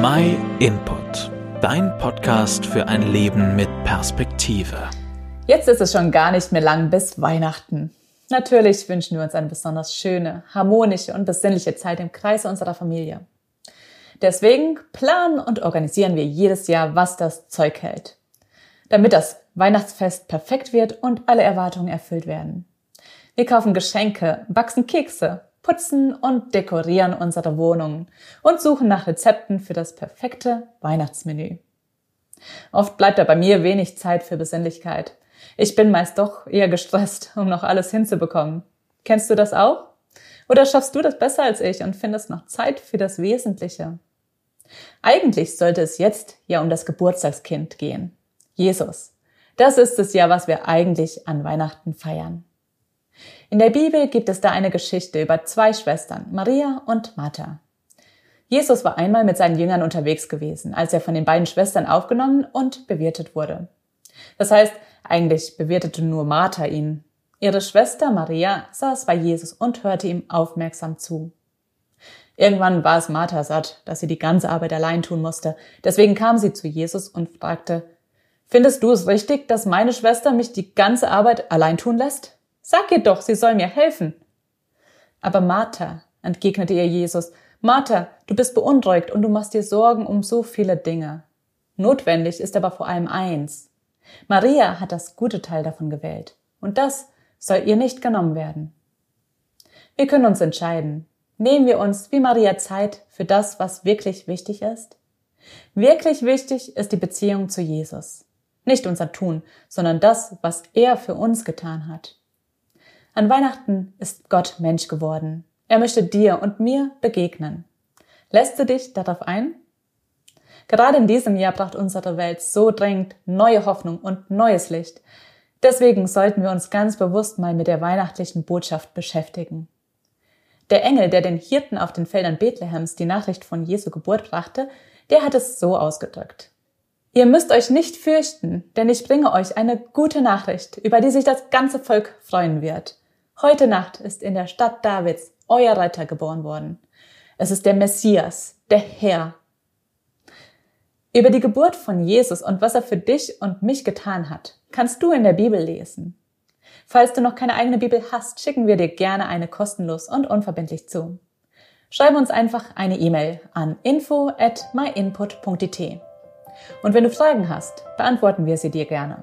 My Input, dein Podcast für ein Leben mit Perspektive. Jetzt ist es schon gar nicht mehr lang bis Weihnachten. Natürlich wünschen wir uns eine besonders schöne, harmonische und besinnliche Zeit im Kreise unserer Familie. Deswegen planen und organisieren wir jedes Jahr, was das Zeug hält. Damit das Weihnachtsfest perfekt wird und alle Erwartungen erfüllt werden. Wir kaufen Geschenke, wachsen Kekse, putzen und dekorieren unsere Wohnungen und suchen nach Rezepten für das perfekte Weihnachtsmenü. Oft bleibt da bei mir wenig Zeit für Besinnlichkeit. Ich bin meist doch eher gestresst, um noch alles hinzubekommen. Kennst du das auch? Oder schaffst du das besser als ich und findest noch Zeit für das Wesentliche? Eigentlich sollte es jetzt ja um das Geburtstagskind gehen. Jesus. Das ist es ja, was wir eigentlich an Weihnachten feiern. In der Bibel gibt es da eine Geschichte über zwei Schwestern, Maria und Martha. Jesus war einmal mit seinen Jüngern unterwegs gewesen, als er von den beiden Schwestern aufgenommen und bewirtet wurde. Das heißt, eigentlich bewirtete nur Martha ihn. Ihre Schwester Maria saß bei Jesus und hörte ihm aufmerksam zu. Irgendwann war es Martha satt, dass sie die ganze Arbeit allein tun musste. Deswegen kam sie zu Jesus und fragte, Findest du es richtig, dass meine Schwester mich die ganze Arbeit allein tun lässt? Sag ihr doch, sie soll mir helfen. Aber Martha, entgegnete ihr Jesus, Martha, du bist beunruhigt und du machst dir Sorgen um so viele Dinge. Notwendig ist aber vor allem eins. Maria hat das gute Teil davon gewählt. Und das soll ihr nicht genommen werden. Wir können uns entscheiden, Nehmen wir uns wie Maria Zeit für das, was wirklich wichtig ist? Wirklich wichtig ist die Beziehung zu Jesus. Nicht unser Tun, sondern das, was er für uns getan hat. An Weihnachten ist Gott Mensch geworden. Er möchte dir und mir begegnen. Lässt du dich darauf ein? Gerade in diesem Jahr braucht unsere Welt so dringend neue Hoffnung und neues Licht. Deswegen sollten wir uns ganz bewusst mal mit der weihnachtlichen Botschaft beschäftigen. Der Engel, der den Hirten auf den Feldern Bethlehems die Nachricht von Jesu Geburt brachte, der hat es so ausgedrückt. Ihr müsst euch nicht fürchten, denn ich bringe euch eine gute Nachricht, über die sich das ganze Volk freuen wird. Heute Nacht ist in der Stadt Davids euer Retter geboren worden. Es ist der Messias, der Herr. Über die Geburt von Jesus und was er für dich und mich getan hat, kannst du in der Bibel lesen. Falls du noch keine eigene Bibel hast, schicken wir dir gerne eine kostenlos und unverbindlich zu. Schreib uns einfach eine E-Mail an info at myinput.it. Und wenn du Fragen hast, beantworten wir sie dir gerne.